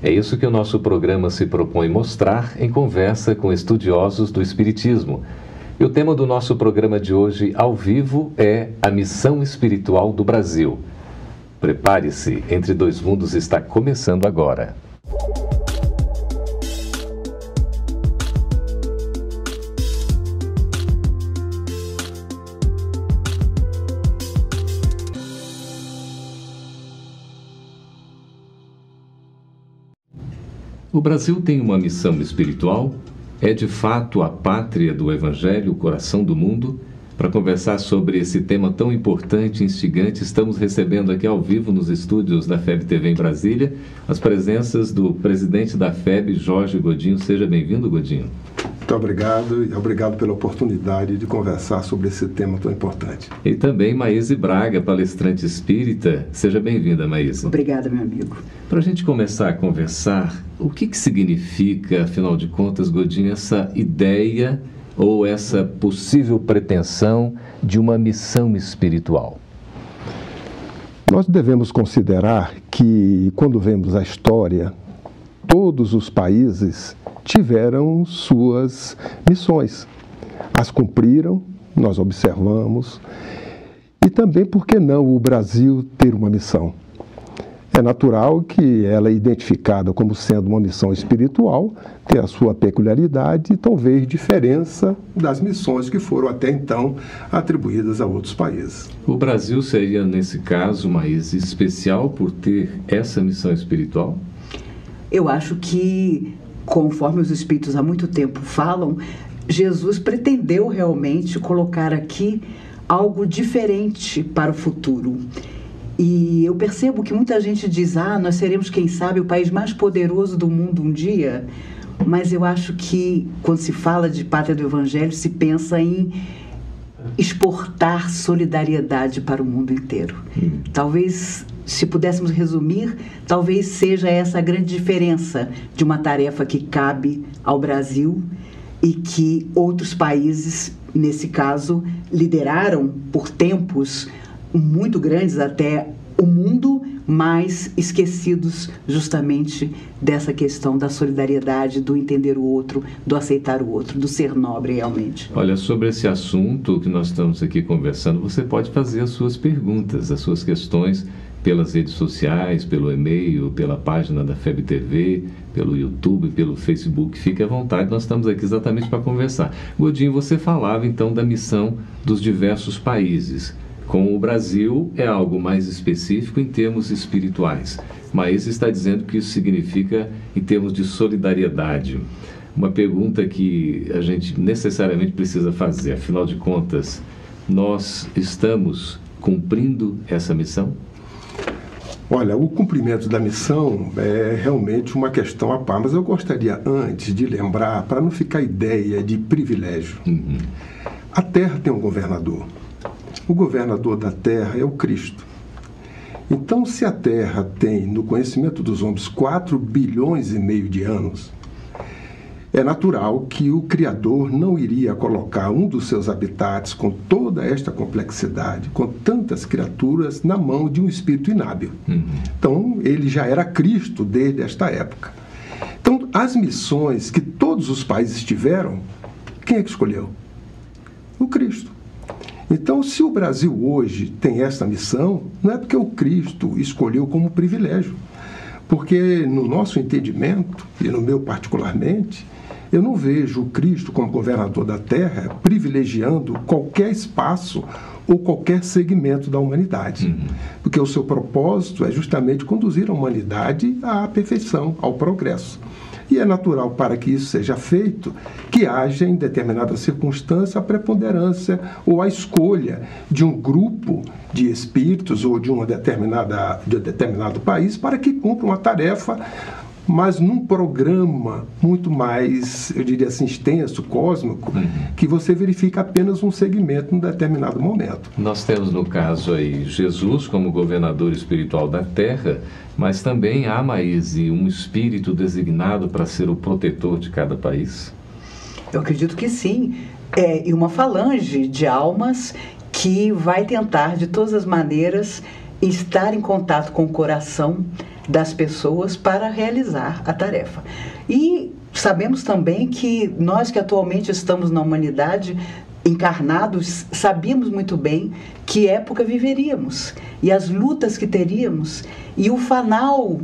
É isso que o nosso programa se propõe mostrar em conversa com estudiosos do Espiritismo. E o tema do nosso programa de hoje, ao vivo, é a missão espiritual do Brasil. Prepare-se, Entre Dois Mundos está começando agora. O Brasil tem uma missão espiritual? É de fato a pátria do Evangelho, o coração do mundo? Para conversar sobre esse tema tão importante e instigante, estamos recebendo aqui ao vivo nos estúdios da FEB TV em Brasília as presenças do presidente da FEB, Jorge Godinho. Seja bem-vindo, Godinho. Muito obrigado e obrigado pela oportunidade de conversar sobre esse tema tão importante. E também Maíse Braga, palestrante espírita. Seja bem-vinda, Maíse. Obrigada, meu amigo. Para a gente começar a conversar, o que, que significa, afinal de contas, Godinho, essa ideia ou essa possível pretensão de uma missão espiritual? Nós devemos considerar que, quando vemos a história, todos os países tiveram suas missões. As cumpriram, nós observamos. E também, por que não o Brasil ter uma missão? É natural que ela é identificada como sendo uma missão espiritual, tem a sua peculiaridade e talvez diferença das missões que foram até então atribuídas a outros países. O Brasil seria, nesse caso, mais especial por ter essa missão espiritual? Eu acho que conforme os espíritos há muito tempo falam, Jesus pretendeu realmente colocar aqui algo diferente para o futuro. E eu percebo que muita gente diz: ah, nós seremos, quem sabe, o país mais poderoso do mundo um dia. Mas eu acho que quando se fala de pátria do evangelho, se pensa em exportar solidariedade para o mundo inteiro. Hum. Talvez se pudéssemos resumir, talvez seja essa a grande diferença de uma tarefa que cabe ao Brasil e que outros países, nesse caso, lideraram por tempos muito grandes até o mundo, mas esquecidos justamente dessa questão da solidariedade, do entender o outro, do aceitar o outro, do ser nobre realmente. Olha, sobre esse assunto que nós estamos aqui conversando, você pode fazer as suas perguntas, as suas questões pelas redes sociais, pelo e-mail, pela página da FEB TV, pelo YouTube, pelo Facebook. Fique à vontade, nós estamos aqui exatamente para conversar. Godinho, você falava então da missão dos diversos países. Com o Brasil é algo mais específico em termos espirituais, mas está dizendo que isso significa em termos de solidariedade. Uma pergunta que a gente necessariamente precisa fazer, afinal de contas, nós estamos cumprindo essa missão? Olha, o cumprimento da missão é realmente uma questão a par, mas eu gostaria antes de lembrar, para não ficar ideia de privilégio. Uhum. A Terra tem um governador. O governador da Terra é o Cristo. Então, se a Terra tem, no conhecimento dos homens, 4 bilhões e meio de anos, é natural que o Criador não iria colocar um dos seus habitats com toda esta complexidade, com tantas criaturas, na mão de um espírito inábil. Uhum. Então, ele já era Cristo desde esta época. Então, as missões que todos os países tiveram, quem é que escolheu? O Cristo. Então, se o Brasil hoje tem esta missão, não é porque o Cristo escolheu como privilégio. Porque, no nosso entendimento, e no meu particularmente, eu não vejo o Cristo como governador da terra privilegiando qualquer espaço ou qualquer segmento da humanidade. Uhum. Porque o seu propósito é justamente conduzir a humanidade à perfeição, ao progresso. E é natural para que isso seja feito que haja em determinada circunstância a preponderância ou a escolha de um grupo de espíritos ou de uma determinada de um determinado país para que cumpra uma tarefa mas num programa muito mais, eu diria assim, extenso, cósmico, uhum. que você verifica apenas um segmento em um determinado momento. Nós temos, no caso aí, Jesus como governador espiritual da Terra, mas também há, Maíse, um espírito designado para ser o protetor de cada país? Eu acredito que sim. É, e uma falange de almas que vai tentar, de todas as maneiras, estar em contato com o coração das pessoas para realizar a tarefa. E sabemos também que nós que atualmente estamos na humanidade encarnados, sabíamos muito bem que época viveríamos e as lutas que teríamos e o fanal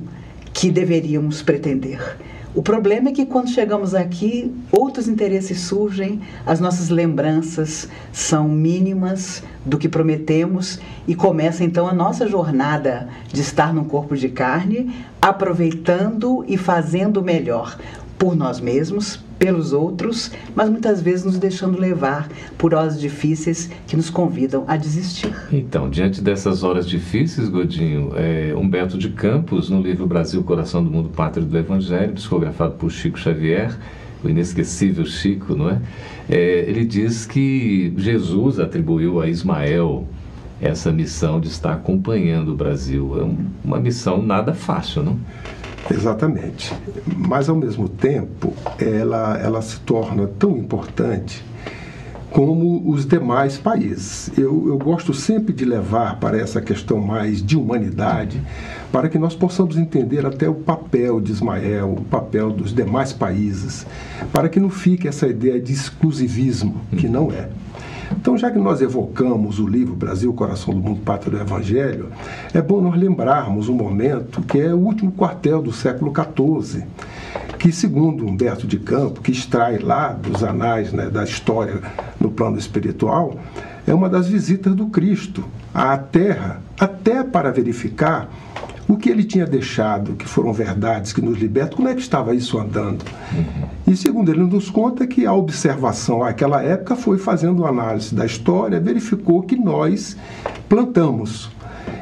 que deveríamos pretender. O problema é que quando chegamos aqui, outros interesses surgem, as nossas lembranças são mínimas do que prometemos e começa então a nossa jornada de estar num corpo de carne, aproveitando e fazendo melhor por nós mesmos, pelos outros, mas muitas vezes nos deixando levar por horas difíceis que nos convidam a desistir. Então, diante dessas horas difíceis, Godinho, é, Humberto de Campos, no livro Brasil, Coração do Mundo, Pátria do Evangelho, psicografado por Chico Xavier, o inesquecível Chico, não é? é ele diz que Jesus atribuiu a Ismael essa missão de estar acompanhando o Brasil. É uma missão nada fácil, não? Exatamente. Mas, ao mesmo tempo, ela, ela se torna tão importante como os demais países. Eu, eu gosto sempre de levar para essa questão mais de humanidade, para que nós possamos entender até o papel de Ismael, o papel dos demais países, para que não fique essa ideia de exclusivismo, que não é. Então, já que nós evocamos o livro Brasil, Coração do Mundo, Pátria do Evangelho, é bom nós lembrarmos um momento que é o último quartel do século XIV, que, segundo Humberto de Campo, que extrai lá dos anais né, da história no plano espiritual, é uma das visitas do Cristo à Terra, até para verificar o que ele tinha deixado, que foram verdades que nos libertam, como é que estava isso andando? Uhum. E segundo ele nos conta que a observação àquela época foi fazendo uma análise da história, verificou que nós plantamos.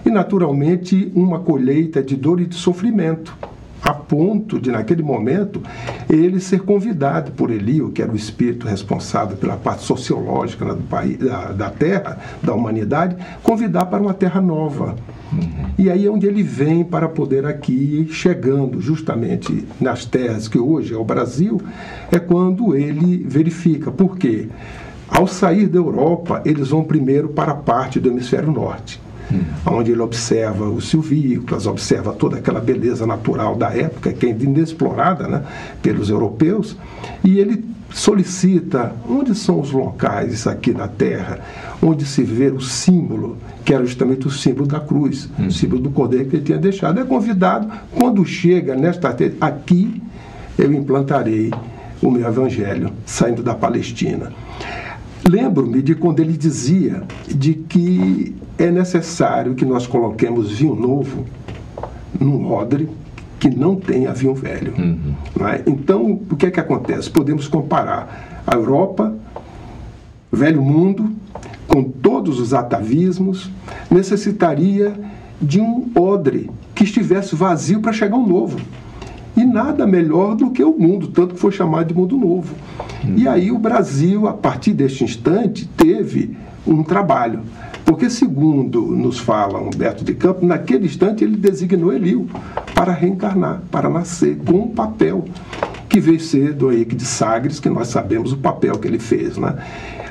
E naturalmente uma colheita de dor e de sofrimento a ponto de, naquele momento, ele ser convidado por Elio, que era o espírito responsável pela parte sociológica do país, da, da terra, da humanidade, convidar para uma terra nova. E aí é onde ele vem para poder aqui, chegando justamente nas terras que hoje é o Brasil, é quando ele verifica. Por quê? Ao sair da Europa, eles vão primeiro para a parte do hemisfério norte hum. onde ele observa os silvícolas, observa toda aquela beleza natural da época, que é inexplorada né, pelos europeus, e ele solicita onde são os locais aqui na Terra onde se vê o símbolo, que era justamente o símbolo da cruz, hum. o símbolo do cordeiro que ele tinha deixado. É convidado, quando chega nesta aqui, eu implantarei o meu evangelho, saindo da Palestina. Lembro-me de quando ele dizia de que é necessário que nós coloquemos vinho novo num odre que não tenha vinho velho. Uhum. É? Então, o que é que acontece? Podemos comparar a Europa, velho mundo, com todos os atavismos, necessitaria de um odre que estivesse vazio para chegar um novo. Nada melhor do que o mundo, tanto que foi chamado de mundo novo. Uhum. E aí o Brasil, a partir deste instante, teve um trabalho. Porque, segundo nos fala Humberto de Campos, naquele instante ele designou Elio para reencarnar, para nascer com um papel que veio ser do Henrique de Sagres, que nós sabemos o papel que ele fez, né?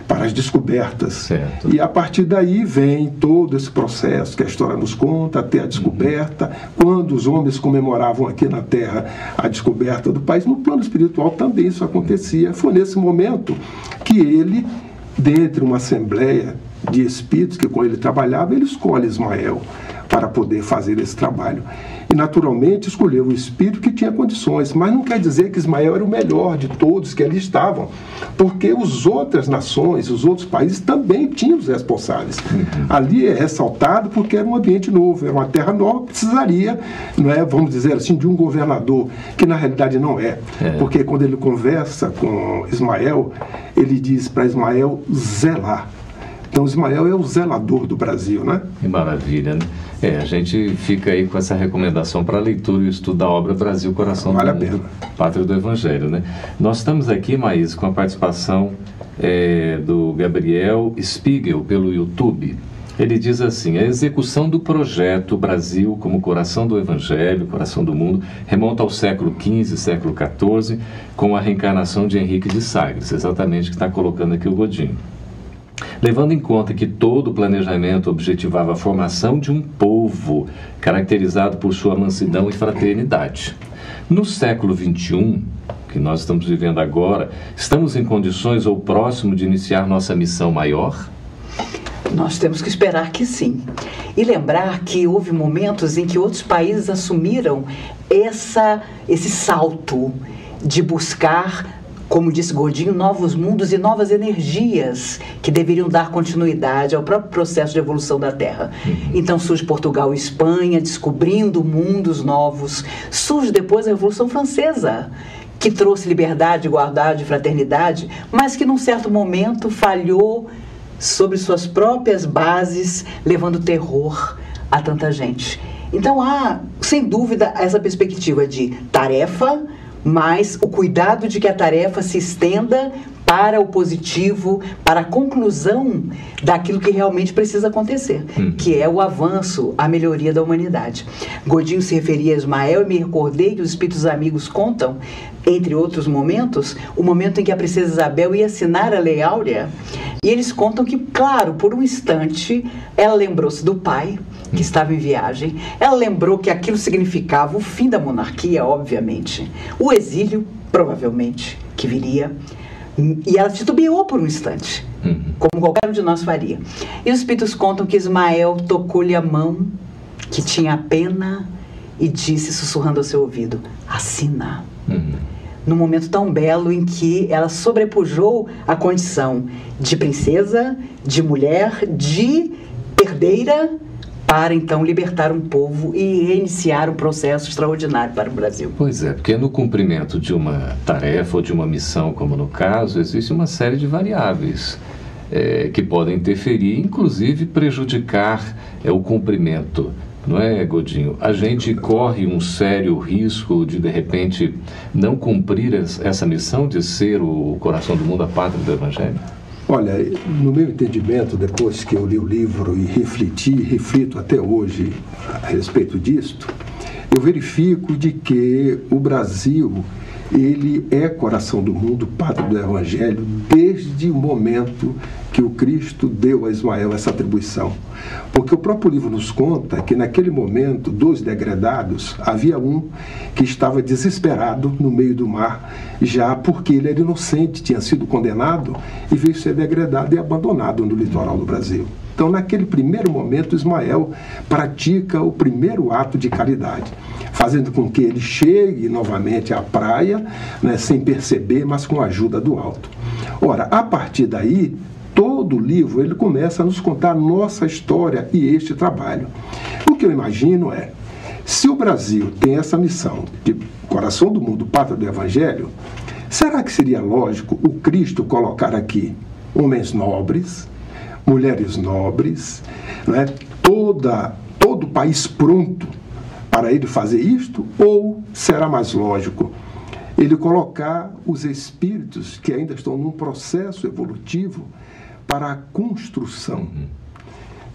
Para as descobertas. Certo. E a partir daí vem todo esse processo que a história nos conta, até a descoberta, quando os homens comemoravam aqui na Terra a descoberta do país, no plano espiritual também isso acontecia. Foi nesse momento que ele, dentre uma assembleia de espíritos que com ele trabalhava, ele escolhe Ismael para poder fazer esse trabalho. E naturalmente escolheu o espírito que tinha condições, mas não quer dizer que Ismael era o melhor de todos que ali estavam, porque as outras nações, os outros países também tinham os responsáveis. Uhum. Ali é ressaltado porque era um ambiente novo, era uma terra nova, precisaria, não é, vamos dizer assim, de um governador, que na realidade não é, é. porque quando ele conversa com Ismael, ele diz para Ismael zelar Então Ismael é o zelador do Brasil, né? Que maravilha, né? É, a gente fica aí com essa recomendação para leitura e estudo da obra Brasil Coração vale do Mundo, Pátria do Evangelho, né? Nós estamos aqui, Maís, com a participação é, do Gabriel Spiegel pelo YouTube. Ele diz assim: a execução do projeto Brasil como coração do Evangelho, coração do mundo, remonta ao século XV, século XIV, com a reencarnação de Henrique de Sagres, exatamente o que está colocando aqui o Godinho. Levando em conta que todo o planejamento objetivava a formação de um povo caracterizado por sua mansidão e fraternidade. No século XXI, que nós estamos vivendo agora, estamos em condições ou próximo de iniciar nossa missão maior? Nós temos que esperar que sim. E lembrar que houve momentos em que outros países assumiram essa, esse salto de buscar como disse Gordinho, novos mundos e novas energias que deveriam dar continuidade ao próprio processo de evolução da Terra. Uhum. Então surge Portugal e Espanha, descobrindo mundos novos. Surge depois a Revolução Francesa, que trouxe liberdade, igualdade, fraternidade, mas que num certo momento falhou sobre suas próprias bases, levando terror a tanta gente. Então há, sem dúvida, essa perspectiva de tarefa, mas o cuidado de que a tarefa se estenda para o positivo, para a conclusão daquilo que realmente precisa acontecer, hum. que é o avanço, a melhoria da humanidade. Godinho se referia a Ismael e me recordei que os espíritos amigos contam, entre outros momentos, o momento em que a princesa Isabel ia assinar a Lei Áurea, e eles contam que, claro, por um instante, ela lembrou-se do pai, que estava em viagem. Ela lembrou que aquilo significava o fim da monarquia, obviamente, o exílio, provavelmente, que viria. E ela titubeou por um instante, uhum. como qualquer um de nós faria. E os espíritos contam que Ismael tocou-lhe a mão, que tinha pena, e disse, sussurrando ao seu ouvido: Assina. Uhum. Num momento tão belo em que ela sobrepujou a condição de princesa, de mulher, de herdeira para então libertar um povo e reiniciar um processo extraordinário para o Brasil. Pois é, porque no cumprimento de uma tarefa ou de uma missão, como no caso, existe uma série de variáveis. É, que podem interferir, inclusive prejudicar é, o cumprimento não é, Godinho? A gente corre um sério risco de, de repente, não cumprir essa missão de ser o coração do mundo, a pátria do Evangelho? Olha, no meu entendimento, depois que eu li o livro e refleti, reflito até hoje a respeito disto, eu verifico de que o Brasil ele é coração do mundo, pátria do Evangelho, desde o momento que o Cristo deu a Ismael essa atribuição. Porque o próprio livro nos conta que naquele momento, dos degredados, havia um que estava desesperado no meio do mar, já porque ele era inocente, tinha sido condenado e veio ser degradado e abandonado no litoral do Brasil. Então, naquele primeiro momento, Ismael pratica o primeiro ato de caridade, fazendo com que ele chegue novamente à praia, né, sem perceber, mas com a ajuda do alto. Ora, a partir daí, todo o livro ele começa a nos contar nossa história e este trabalho. O que eu imagino é, se o Brasil tem essa missão de coração do mundo, pátria do Evangelho, será que seria lógico o Cristo colocar aqui homens nobres, mulheres nobres, né, toda, todo o país pronto para ele fazer isto? Ou será mais lógico ele colocar os espíritos que ainda estão num processo evolutivo para a construção. Uhum.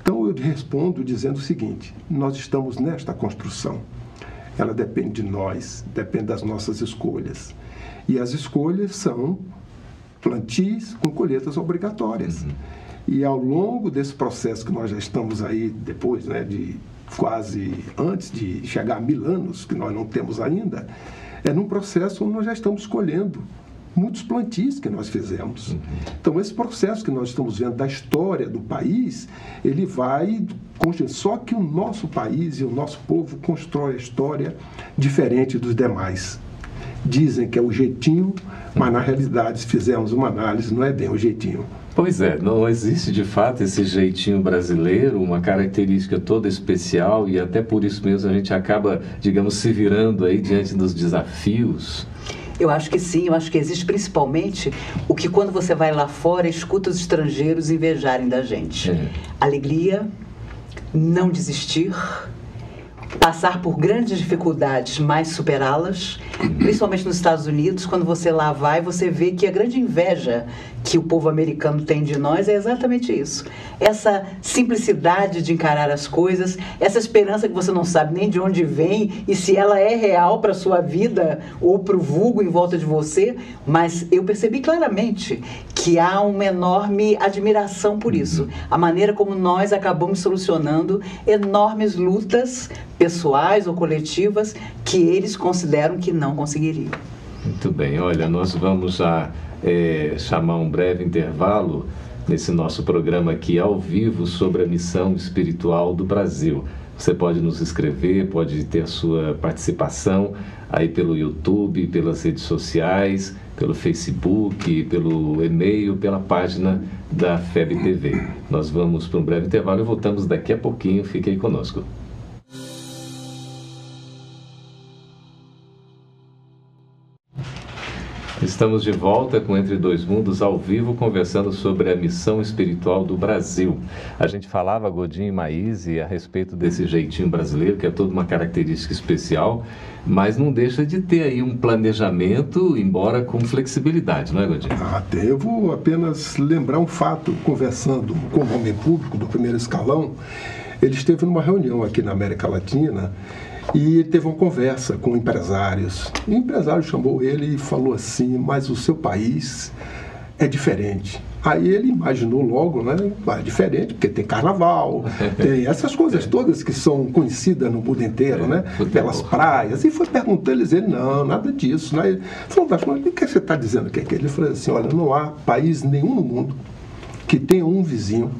Então eu respondo dizendo o seguinte: nós estamos nesta construção. Ela depende de nós, depende das nossas escolhas. E as escolhas são plantis com colheitas obrigatórias. Uhum. E ao longo desse processo que nós já estamos aí, depois né, de quase antes de chegar a mil anos, que nós não temos ainda, é num processo onde nós já estamos colhendo muitos plantios que nós fizemos. Uhum. Então, esse processo que nós estamos vendo da história do país, ele vai. Só que o nosso país e o nosso povo constrói a história diferente dos demais. Dizem que é o jeitinho, mas na realidade, se fizermos uma análise, não é bem o jeitinho. Pois é, não existe de fato esse jeitinho brasileiro, uma característica toda especial e até por isso mesmo a gente acaba, digamos, se virando aí diante dos desafios Eu acho que sim, eu acho que existe principalmente o que quando você vai lá fora, escuta os estrangeiros invejarem da gente. É. Alegria, não desistir, passar por grandes dificuldades, mas superá-las, principalmente nos Estados Unidos, quando você lá vai, você vê que a grande inveja que o povo americano tem de nós é exatamente isso. Essa simplicidade de encarar as coisas, essa esperança que você não sabe nem de onde vem e se ela é real para sua vida ou para o vulgo em volta de você, mas eu percebi claramente que há uma enorme admiração por isso. A maneira como nós acabamos solucionando enormes lutas pessoais ou coletivas que eles consideram que não conseguiriam. Muito bem, olha, nós vamos a é, chamar um breve intervalo nesse nosso programa aqui ao vivo sobre a missão espiritual do Brasil. Você pode nos escrever, pode ter sua participação aí pelo YouTube, pelas redes sociais, pelo Facebook, pelo e-mail, pela página da FEB TV. Nós vamos para um breve intervalo e voltamos daqui a pouquinho. Fique aí conosco. Estamos de volta com Entre Dois Mundos ao vivo, conversando sobre a missão espiritual do Brasil. A gente falava, Godinho e Maíse, a respeito desse jeitinho brasileiro, que é toda uma característica especial, mas não deixa de ter aí um planejamento, embora com flexibilidade, não é, Godinho? Ah, devo apenas lembrar um fato, conversando com o homem público do primeiro escalão, ele esteve numa reunião aqui na América Latina e teve uma conversa com empresários. o empresário chamou ele e falou assim: Mas o seu país é diferente. Aí ele imaginou logo, né? É diferente, porque tem carnaval, tem essas coisas todas que são conhecidas no mundo inteiro, é, né? Pelas praias. E foi perguntando, ele dizia, não, nada disso. Né? Ele falou, mas o que você está dizendo que é Ele falou assim, olha, não há país nenhum no mundo que tenha um vizinho,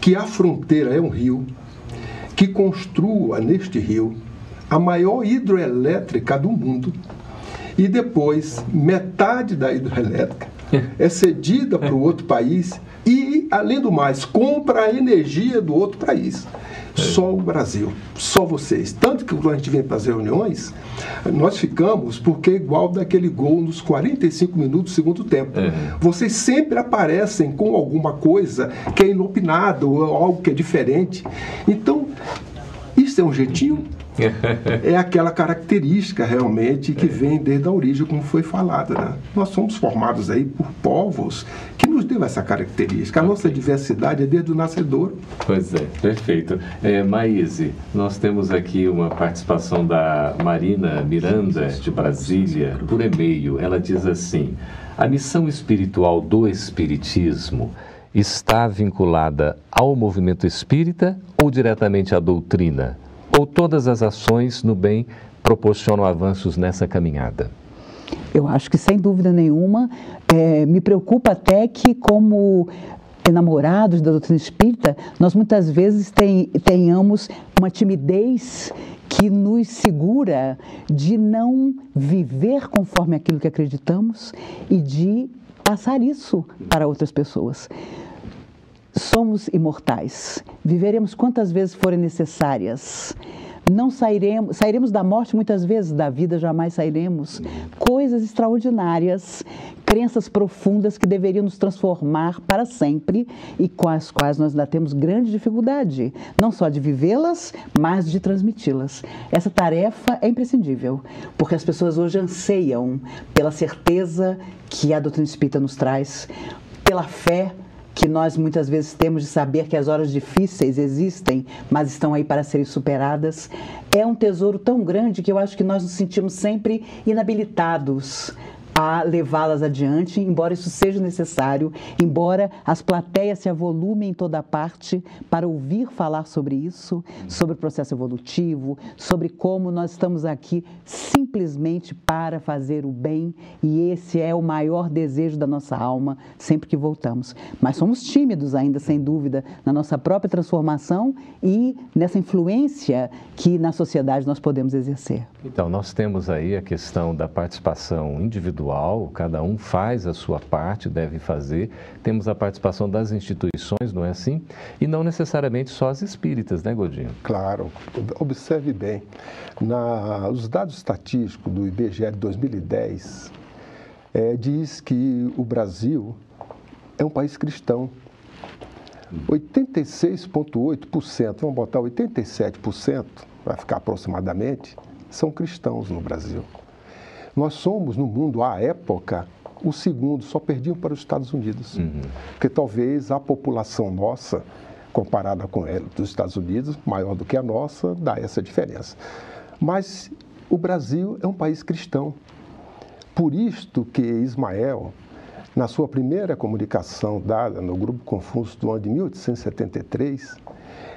que a fronteira é um rio, que construa neste rio a maior hidroelétrica do mundo e depois metade da hidroelétrica é cedida para o outro país e, além do mais, compra a energia do outro país. Só o Brasil, só vocês. Tanto que quando a gente vem para as reuniões, nós ficamos porque é igual daquele gol nos 45 minutos do segundo tempo. É. Vocês sempre aparecem com alguma coisa que é inopinada ou algo que é diferente. Então, isso é um jeitinho é aquela característica realmente que vem desde a origem, como foi falado. Né? Nós somos formados aí por povos que nos deu essa característica. A nossa diversidade é desde o nascedor. Pois é, perfeito. É, Maíse, nós temos aqui uma participação da Marina Miranda, de Brasília, por e-mail. Ela diz assim: a missão espiritual do Espiritismo está vinculada ao movimento espírita ou diretamente à doutrina? Ou todas as ações no bem proporcionam avanços nessa caminhada? Eu acho que, sem dúvida nenhuma, é, me preocupa até que, como enamorados da doutrina espírita, nós muitas vezes tem, tenhamos uma timidez que nos segura de não viver conforme aquilo que acreditamos e de passar isso para outras pessoas. Somos imortais. Viveremos quantas vezes forem necessárias. Não sairemos, sairemos da morte muitas vezes, da vida jamais sairemos. Coisas extraordinárias, crenças profundas que deveriam nos transformar para sempre e com as quais nós ainda temos grande dificuldade, não só de vivê-las, mas de transmiti-las. Essa tarefa é imprescindível, porque as pessoas hoje anseiam pela certeza que a doutrina espírita nos traz, pela fé que nós muitas vezes temos de saber que as horas difíceis existem, mas estão aí para serem superadas, é um tesouro tão grande que eu acho que nós nos sentimos sempre inabilitados a levá-las adiante, embora isso seja necessário, embora as plateias se avolumem em toda parte para ouvir falar sobre isso, sobre o processo evolutivo, sobre como nós estamos aqui simplesmente para fazer o bem e esse é o maior desejo da nossa alma sempre que voltamos. Mas somos tímidos ainda, sem dúvida, na nossa própria transformação e nessa influência que na sociedade nós podemos exercer. Então, nós temos aí a questão da participação individual individual, cada um faz a sua parte, deve fazer. Temos a participação das instituições, não é assim? E não necessariamente só as espíritas, né, Godinho? Claro. Observe bem, na, os dados estatísticos do IBGE de 2010 é, diz que o Brasil é um país cristão. 86,8%, vamos botar 87%, vai ficar aproximadamente, são cristãos no Brasil. Nós somos, no mundo, à época, o segundo, só perdiam para os Estados Unidos. Uhum. Porque talvez a população nossa, comparada com ela dos Estados Unidos, maior do que a nossa, dá essa diferença. Mas o Brasil é um país cristão. Por isto que Ismael, na sua primeira comunicação dada no Grupo Confúcio do ano de 1873,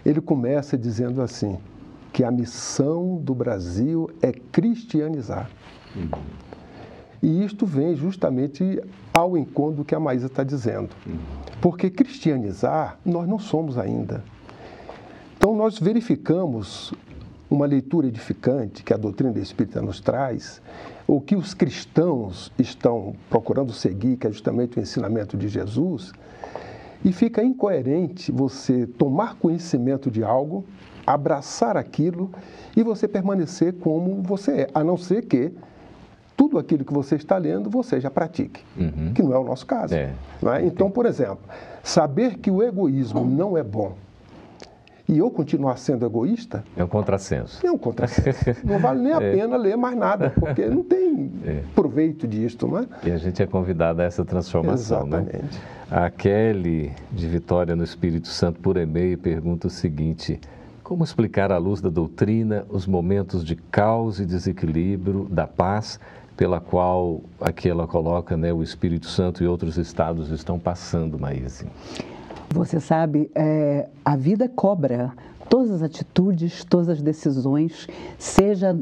ele começa dizendo assim: que a missão do Brasil é cristianizar. E isto vem justamente ao encontro do que a Maísa está dizendo. Porque cristianizar nós não somos ainda. Então nós verificamos uma leitura edificante que a doutrina espírita nos traz, o que os cristãos estão procurando seguir, que é justamente o ensinamento de Jesus, e fica incoerente você tomar conhecimento de algo, abraçar aquilo e você permanecer como você é, a não ser que tudo aquilo que você está lendo você já pratique, uhum. que não é o nosso caso. É. É? Então, por exemplo, saber que o egoísmo não é bom e eu continuar sendo egoísta. É um contrassenso. É um contrassenso. Não vale nem a é. pena ler mais nada, porque não tem é. proveito disto, não é? E a gente é convidado a essa transformação, né? Exatamente. né? A Kelly, de Vitória no Espírito Santo, por e-mail, pergunta o seguinte. Como explicar à luz da doutrina os momentos de caos e desequilíbrio da paz pela qual aqui ela coloca né, o Espírito Santo e outros estados estão passando, Maíse? Você sabe, é, a vida cobra todas as atitudes, todas as decisões, seja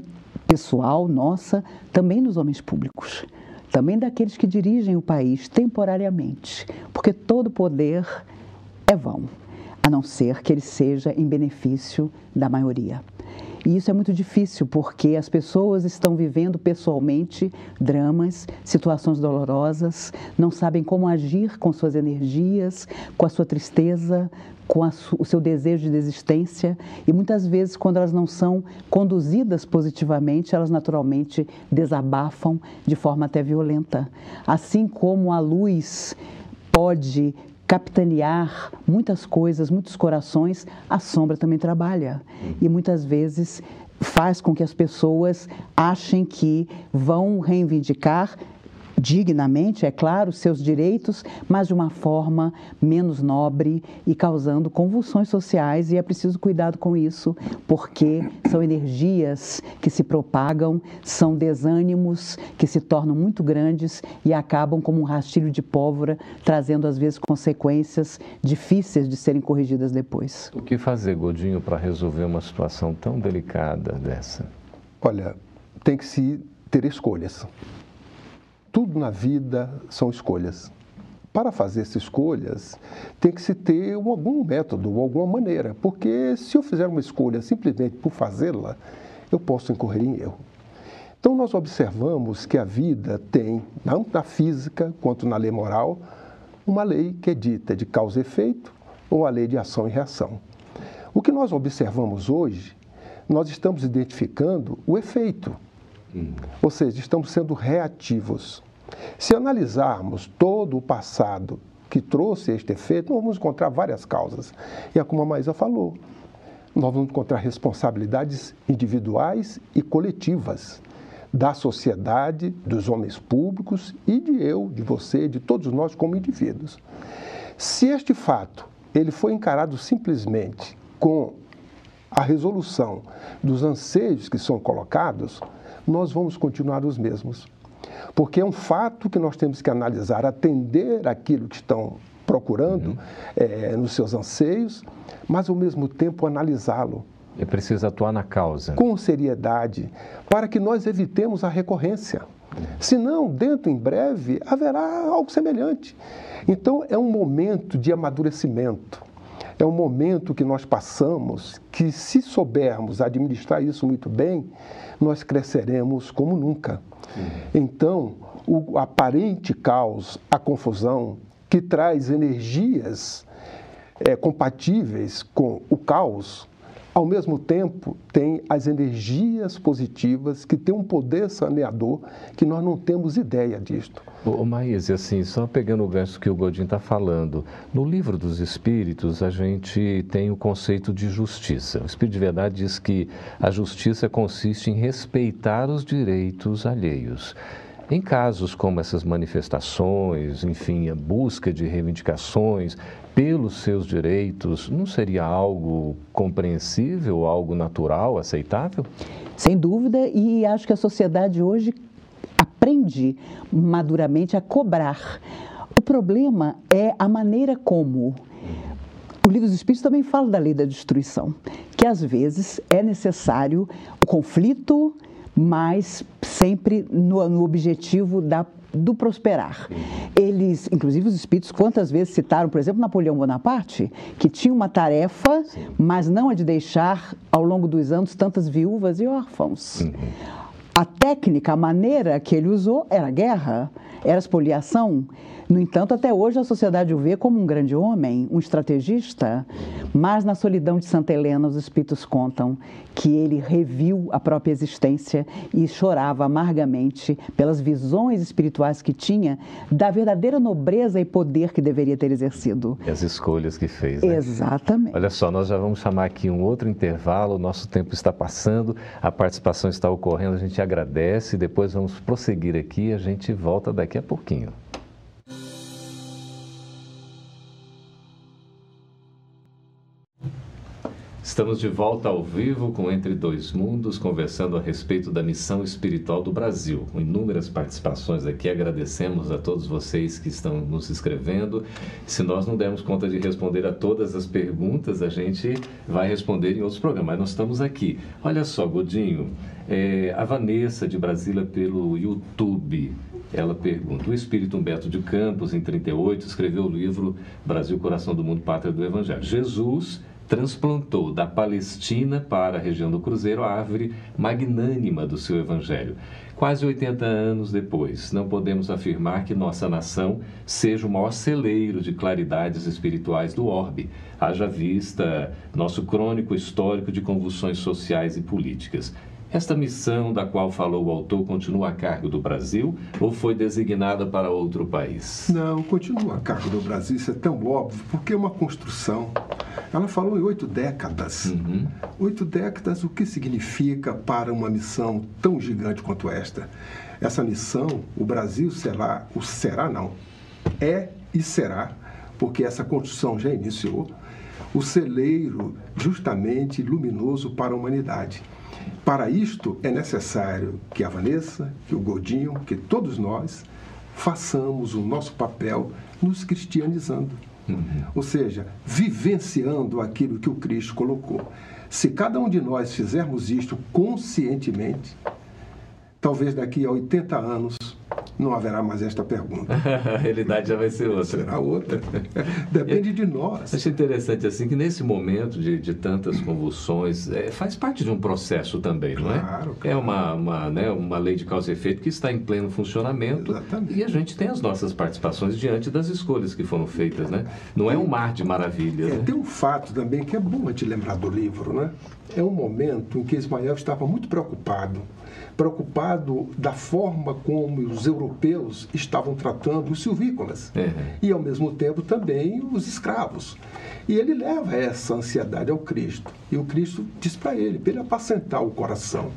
pessoal, nossa, também dos homens públicos, também daqueles que dirigem o país temporariamente, porque todo poder é vão, a não ser que ele seja em benefício da maioria. E isso é muito difícil porque as pessoas estão vivendo pessoalmente dramas, situações dolorosas, não sabem como agir com suas energias, com a sua tristeza, com o seu desejo de desistência e muitas vezes quando elas não são conduzidas positivamente, elas naturalmente desabafam de forma até violenta. Assim como a luz pode capitanear muitas coisas, muitos corações, a sombra também trabalha. E muitas vezes faz com que as pessoas achem que vão reivindicar dignamente, é claro, seus direitos, mas de uma forma menos nobre e causando convulsões sociais. E é preciso cuidado com isso, porque são energias que se propagam, são desânimos que se tornam muito grandes e acabam como um rastilho de pólvora, trazendo às vezes consequências difíceis de serem corrigidas depois. O que fazer, Godinho, para resolver uma situação tão delicada dessa? Olha, tem que se ter escolhas tudo na vida são escolhas. Para fazer essas escolhas, tem que se ter algum método, alguma maneira, porque se eu fizer uma escolha simplesmente por fazê-la, eu posso incorrer em erro. Então, nós observamos que a vida tem, tanto na física quanto na lei moral, uma lei que é dita de causa e efeito ou a lei de ação e reação. O que nós observamos hoje, nós estamos identificando o efeito ou seja, estamos sendo reativos. Se analisarmos todo o passado que trouxe este efeito, nós vamos encontrar várias causas. E é como a Maísa falou, nós vamos encontrar responsabilidades individuais e coletivas da sociedade, dos homens públicos e de eu, de você, de todos nós como indivíduos. Se este fato ele foi encarado simplesmente com a resolução dos anseios que são colocados, nós vamos continuar os mesmos. Porque é um fato que nós temos que analisar, atender aquilo que estão procurando uhum. é, nos seus anseios, mas ao mesmo tempo analisá-lo. É preciso atuar na causa. Com seriedade, para que nós evitemos a recorrência. Uhum. Senão, dentro em breve, haverá algo semelhante. Então, é um momento de amadurecimento. É um momento que nós passamos que, se soubermos administrar isso muito bem, nós cresceremos como nunca. Uhum. Então, o aparente caos, a confusão, que traz energias é, compatíveis com o caos, ao mesmo tempo tem as energias positivas que têm um poder saneador que nós não temos ideia disto. Ô, Maís, assim, só pegando o gancho que o Godin está falando, no livro dos Espíritos a gente tem o conceito de justiça. O Espírito de Verdade diz que a justiça consiste em respeitar os direitos alheios. Em casos como essas manifestações, enfim, a busca de reivindicações pelos seus direitos, não seria algo compreensível, algo natural, aceitável? Sem dúvida, e acho que a sociedade hoje aprende maduramente a cobrar. O problema é a maneira como. O livro dos Espíritos também fala da lei da destruição, que às vezes é necessário o conflito, mas sempre no, no objetivo da do prosperar. Eles, inclusive os espíritos, quantas vezes citaram, por exemplo, Napoleão Bonaparte, que tinha uma tarefa, Sim. mas não a de deixar ao longo dos anos tantas viúvas e órfãos. Uhum. A técnica, a maneira que ele usou era guerra, era espoliação. No entanto, até hoje a sociedade o vê como um grande homem, um estrategista, mas na solidão de Santa Helena os espíritos contam que ele reviu a própria existência e chorava amargamente pelas visões espirituais que tinha da verdadeira nobreza e poder que deveria ter exercido. E as escolhas que fez. Né? Exatamente. Olha só, nós já vamos chamar aqui um outro intervalo, o nosso tempo está passando, a participação está ocorrendo, a gente agradece, depois vamos prosseguir aqui, a gente volta daqui a pouquinho. Estamos de volta ao vivo com Entre Dois Mundos, conversando a respeito da missão espiritual do Brasil. Com inúmeras participações aqui, agradecemos a todos vocês que estão nos escrevendo. Se nós não dermos conta de responder a todas as perguntas, a gente vai responder em outros programas, mas nós estamos aqui. Olha só, Godinho, é, a Vanessa de Brasília pelo YouTube. Ela pergunta: O espírito Humberto de Campos, em 38, escreveu o livro Brasil, Coração do Mundo, Pátria do Evangelho. Jesus transplantou da Palestina para a região do Cruzeiro a árvore magnânima do seu evangelho. Quase 80 anos depois, não podemos afirmar que nossa nação seja o maior celeiro de claridades espirituais do orbe, haja vista nosso crônico histórico de convulsões sociais e políticas. Esta missão da qual falou o autor continua a cargo do Brasil ou foi designada para outro país? Não, continua a cargo do Brasil, isso é tão óbvio, porque é uma construção. Ela falou em oito décadas. Uhum. Oito décadas, o que significa para uma missão tão gigante quanto esta? Essa missão, o Brasil será, o será não, é e será, porque essa construção já iniciou, o celeiro justamente luminoso para a humanidade. Para isto é necessário que a Vanessa, que o Godinho, que todos nós façamos o nosso papel nos cristianizando. Uhum. Ou seja, vivenciando aquilo que o Cristo colocou. Se cada um de nós fizermos isto conscientemente, talvez daqui a 80 anos não haverá mais esta pergunta. a realidade já vai ser outra. Será outra. Depende de nós. Acho interessante assim que nesse momento de, de tantas convulsões, é, faz parte de um processo também, não é? Claro, É uma, uma, né, uma lei de causa e efeito que está em pleno funcionamento. Exatamente. E a gente tem as nossas participações diante das escolhas que foram feitas, né? Não é um mar de maravilhas. É, né? Tem um fato também que é bom te lembrar do livro, né? É um momento em que Ismael estava muito preocupado preocupado da forma como os europeus estavam tratando os silvícolas uhum. e, ao mesmo tempo, também os escravos. E ele leva essa ansiedade ao Cristo. E o Cristo diz para ele, para ele apacentar o coração,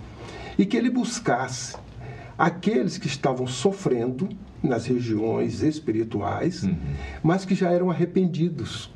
e que ele buscasse aqueles que estavam sofrendo nas regiões espirituais, uhum. mas que já eram arrependidos,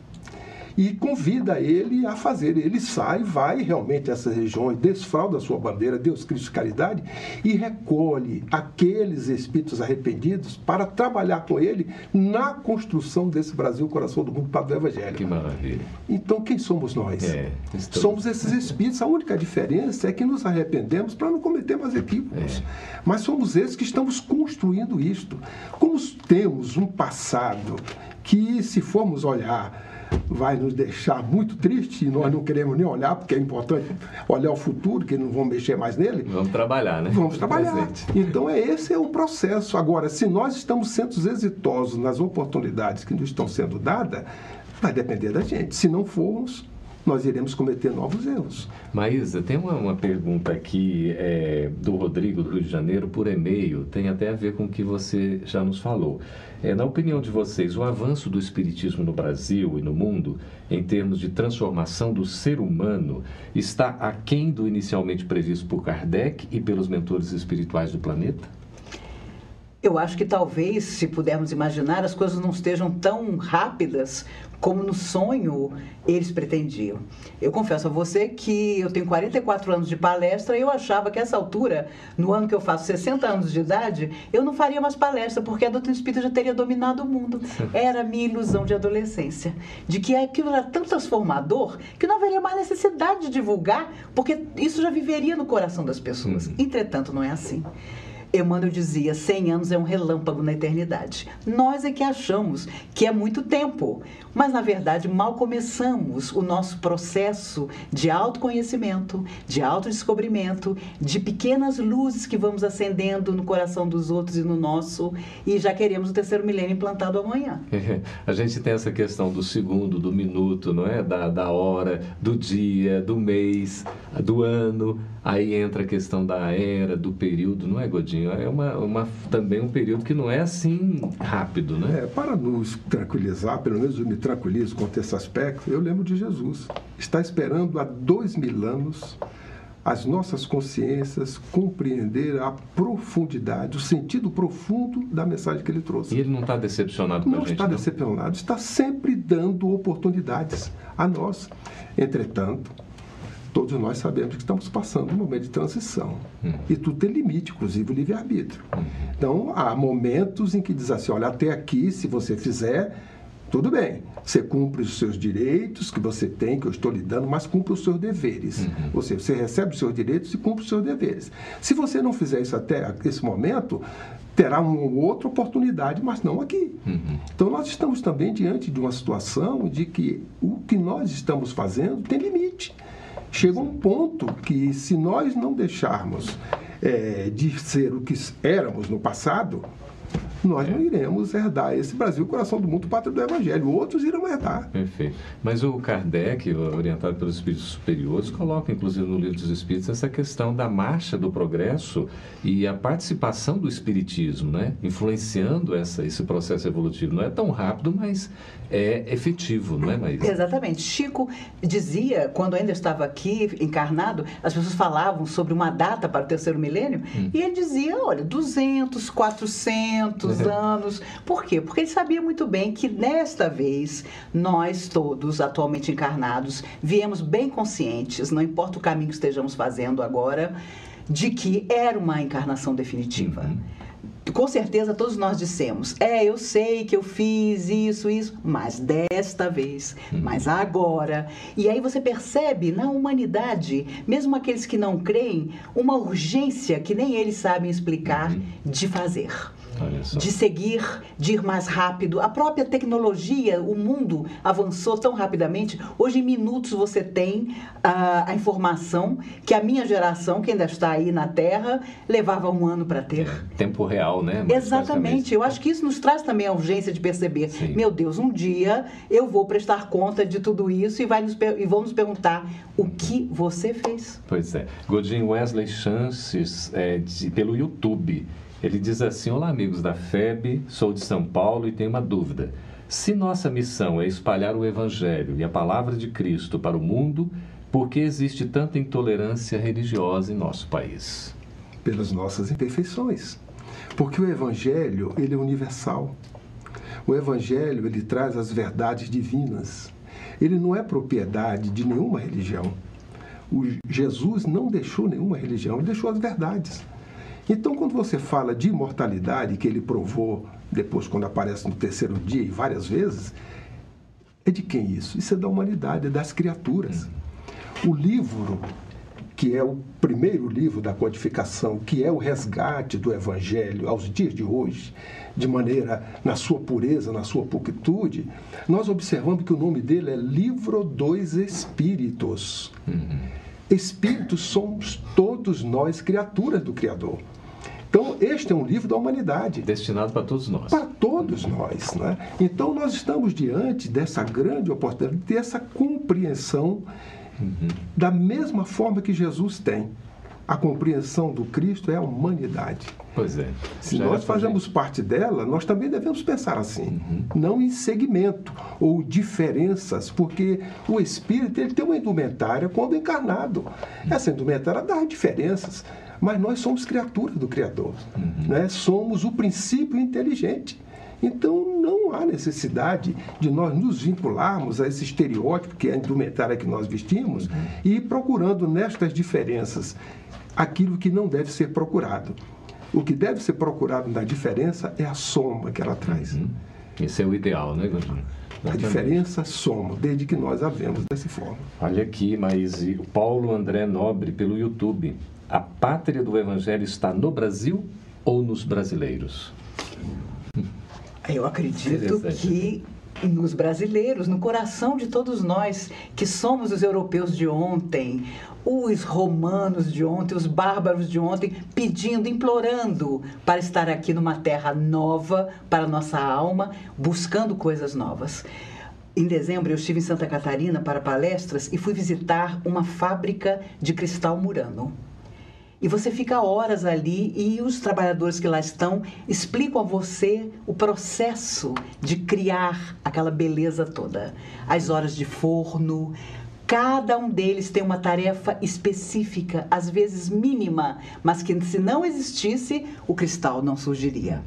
e convida ele a fazer. Ele sai, vai realmente a essas regiões, desfralda a sua bandeira, Deus, Cristo, Caridade, e recolhe aqueles espíritos arrependidos para trabalhar com ele na construção desse Brasil, coração do mundo, para o Evangelho. Que maravilha. Então, quem somos nós? É, somos esses espíritos. A única diferença é que nos arrependemos para não cometer mais equívocos. É. Mas somos esses que estamos construindo isto. Como temos um passado que, se formos olhar vai nos deixar muito triste e nós não queremos nem olhar, porque é importante olhar o futuro, que não vão mexer mais nele. Vamos trabalhar, né? Vamos trabalhar. Presente. Então, é, esse é o processo. Agora, se nós estamos sendo exitosos nas oportunidades que nos estão sendo dadas, vai depender da gente. Se não formos, nós iremos cometer novos erros. Maísa, tem uma, uma pergunta aqui é, do Rodrigo, do Rio de Janeiro, por e-mail, tem até a ver com o que você já nos falou. É, na opinião de vocês, o avanço do Espiritismo no Brasil e no mundo, em termos de transformação do ser humano, está aquém do inicialmente previsto por Kardec e pelos mentores espirituais do planeta? Eu acho que talvez, se pudermos imaginar, as coisas não estejam tão rápidas como no sonho eles pretendiam. Eu confesso a você que eu tenho 44 anos de palestra e eu achava que essa altura, no ano que eu faço 60 anos de idade, eu não faria mais palestra porque a doutrina espírita já teria dominado o mundo. Era a minha ilusão de adolescência, de que aquilo era tão transformador que não haveria mais necessidade de divulgar, porque isso já viveria no coração das pessoas. Uhum. Entretanto, não é assim. Emmanuel dizia: 100 anos é um relâmpago na eternidade. Nós é que achamos que é muito tempo, mas na verdade mal começamos o nosso processo de autoconhecimento, de autodescobrimento, de pequenas luzes que vamos acendendo no coração dos outros e no nosso, e já queremos o terceiro milênio implantado amanhã. A gente tem essa questão do segundo, do minuto, não é? Da, da hora, do dia, do mês, do ano. Aí entra a questão da era, do período, não é, Godinho? É uma, uma, também um período que não é assim rápido, né? É, para nos tranquilizar, pelo menos eu me tranquilizo a esse aspecto, eu lembro de Jesus. Está esperando há dois mil anos as nossas consciências compreender a profundidade, o sentido profundo da mensagem que ele trouxe. E ele não está decepcionado com não a gente? Está não está decepcionado, está sempre dando oportunidades a nós. Entretanto, todos nós sabemos que estamos passando um momento de transição. Uhum. E tudo tem limite, inclusive o livre-arbítrio. Uhum. Então, há momentos em que diz assim: olha, até aqui, se você fizer, tudo bem. Você cumpre os seus direitos que você tem, que eu estou lhe dando, mas cumpre os seus deveres. Uhum. Ou seja, você recebe os seus direitos e cumpre os seus deveres. Se você não fizer isso até esse momento, terá uma outra oportunidade, mas não aqui. Uhum. Então, nós estamos também diante de uma situação de que o que nós estamos fazendo tem limite chega um ponto que, se nós não deixarmos é, de ser o que éramos no passado, nós não iremos herdar esse Brasil, coração do mundo, pátria do Evangelho. Outros irão herdar. Perfeito. Mas o Kardec, orientado pelos espíritos superiores, coloca, inclusive no Livro dos Espíritos, essa questão da marcha do progresso e a participação do espiritismo, né? influenciando essa, esse processo evolutivo. Não é tão rápido, mas é efetivo, não é, Maísa? Exatamente. Chico dizia, quando ainda estava aqui encarnado, as pessoas falavam sobre uma data para o terceiro milênio, hum. e ele dizia, olha, 200, 400, muitos uhum. anos. Por quê? Porque ele sabia muito bem que nesta vez nós todos, atualmente encarnados, viemos bem conscientes, não importa o caminho que estejamos fazendo agora, de que era uma encarnação definitiva. Uhum com certeza todos nós dissemos: é, eu sei que eu fiz isso, isso, mas desta vez, uhum. mas agora. E aí você percebe na humanidade, mesmo aqueles que não creem, uma urgência que nem eles sabem explicar uhum. de fazer de seguir, de ir mais rápido. A própria tecnologia, o mundo avançou tão rapidamente. Hoje, em minutos, você tem a, a informação que a minha geração, que ainda está aí na Terra, levava um ano para ter. É, tempo real, né? Mas Exatamente. Eu acho que isso nos traz também a urgência de perceber: Sim. meu Deus, um dia eu vou prestar conta de tudo isso e, vai nos, e vão nos perguntar o que você fez. Pois é. Godin Wesley Chances, é, de, pelo YouTube. Ele diz assim: Olá, amigos da FEB, sou de São Paulo e tenho uma dúvida. Se nossa missão é espalhar o Evangelho e a palavra de Cristo para o mundo, por que existe tanta intolerância religiosa em nosso país? Pelas nossas imperfeições. Porque o Evangelho, ele é universal. O Evangelho, ele traz as verdades divinas. Ele não é propriedade de nenhuma religião. O Jesus não deixou nenhuma religião, ele deixou as verdades. Então, quando você fala de imortalidade, que ele provou depois, quando aparece no terceiro dia e várias vezes, é de quem isso? Isso é da humanidade, é das criaturas. O livro que é o primeiro livro da codificação, que é o resgate do Evangelho aos dias de hoje, de maneira na sua pureza, na sua pulcritude, nós observamos que o nome dele é Livro dos Espíritos. Uhum. Espíritos somos todos nós, criaturas do Criador. Então, este é um livro da humanidade. Destinado para todos nós. Para todos nós. Né? Então, nós estamos diante dessa grande oportunidade de ter essa compreensão uhum. da mesma forma que Jesus tem. A compreensão do Cristo é a humanidade. Pois é. Se nós fazemos gente. parte dela, nós também devemos pensar assim, uhum. não em segmento ou diferenças, porque o Espírito ele tem uma indumentária quando encarnado. Essa indumentária dá diferenças, mas nós somos criaturas do Criador, uhum. né? somos o princípio inteligente. Então não há necessidade de nós nos vincularmos a esse estereótipo que é a indumentária que nós vestimos uhum. e ir procurando nestas diferenças aquilo que não deve ser procurado. O que deve ser procurado na diferença é a soma que ela traz. Uhum. Esse é o ideal, né, Gordinho? A diferença soma, desde que nós a vemos dessa forma. Olha aqui, mas o Paulo André Nobre pelo YouTube. A pátria do Evangelho está no Brasil ou nos brasileiros? Eu acredito que nos brasileiros, no coração de todos nós, que somos os europeus de ontem, os romanos de ontem, os bárbaros de ontem, pedindo, implorando para estar aqui numa terra nova para nossa alma, buscando coisas novas. Em dezembro, eu estive em Santa Catarina para palestras e fui visitar uma fábrica de cristal murano. E você fica horas ali e os trabalhadores que lá estão explicam a você o processo de criar aquela beleza toda. As horas de forno, Cada um deles tem uma tarefa específica, às vezes mínima, mas que se não existisse, o cristal não surgiria.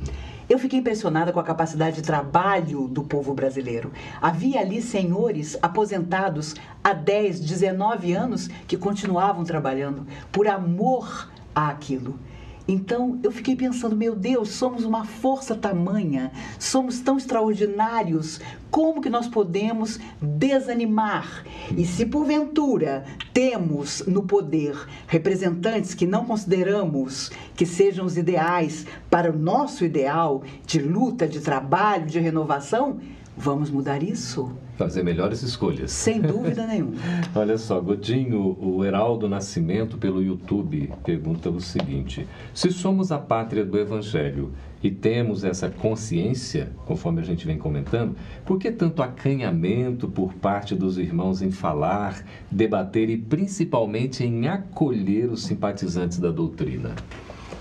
Eu fiquei impressionada com a capacidade de trabalho do povo brasileiro. Havia ali senhores aposentados há 10, 19 anos que continuavam trabalhando por amor àquilo. Então eu fiquei pensando, meu Deus, somos uma força tamanha, somos tão extraordinários, como que nós podemos desanimar? E se porventura temos no poder representantes que não consideramos que sejam os ideais para o nosso ideal de luta, de trabalho, de renovação, vamos mudar isso? Fazer melhores escolhas. Sem dúvida nenhuma. Olha só, Godinho, o Heraldo Nascimento pelo YouTube pergunta o seguinte: se somos a pátria do Evangelho e temos essa consciência, conforme a gente vem comentando, por que tanto acanhamento por parte dos irmãos em falar, debater e principalmente em acolher os simpatizantes da doutrina?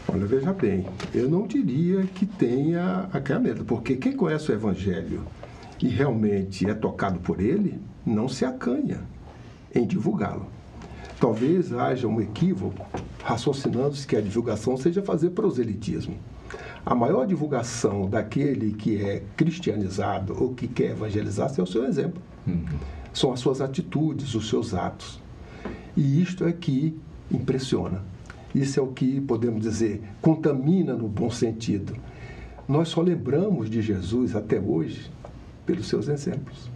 Olha, veja bem, eu não diria que tenha acanhamento, porque quem conhece o Evangelho que realmente é tocado por ele, não se acanha em divulgá-lo. Talvez haja um equívoco raciocinando-se que a divulgação seja fazer proselitismo. A maior divulgação daquele que é cristianizado ou que quer evangelizar é o seu exemplo. Uhum. São as suas atitudes, os seus atos. E isto é que impressiona. Isso é o que, podemos dizer, contamina no bom sentido. Nós só lembramos de Jesus até hoje pelos seus exemplos.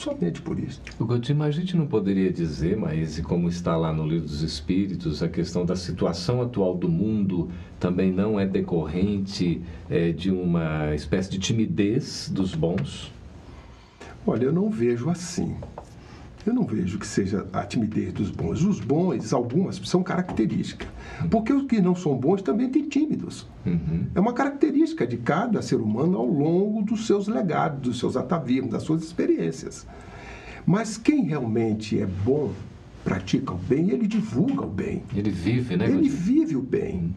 Somente por isso. O mas a gente não poderia dizer, mas como está lá no Livro dos Espíritos, a questão da situação atual do mundo também não é decorrente é, de uma espécie de timidez dos bons? Olha, eu não vejo assim. Eu não vejo que seja a timidez dos bons. Os bons, algumas, são características. Porque os que não são bons também têm tímidos. Uhum. É uma característica de cada ser humano ao longo dos seus legados, dos seus atavismos, das suas experiências. Mas quem realmente é bom, pratica o bem, ele divulga o bem. Ele vive, né? Ele vive o bem.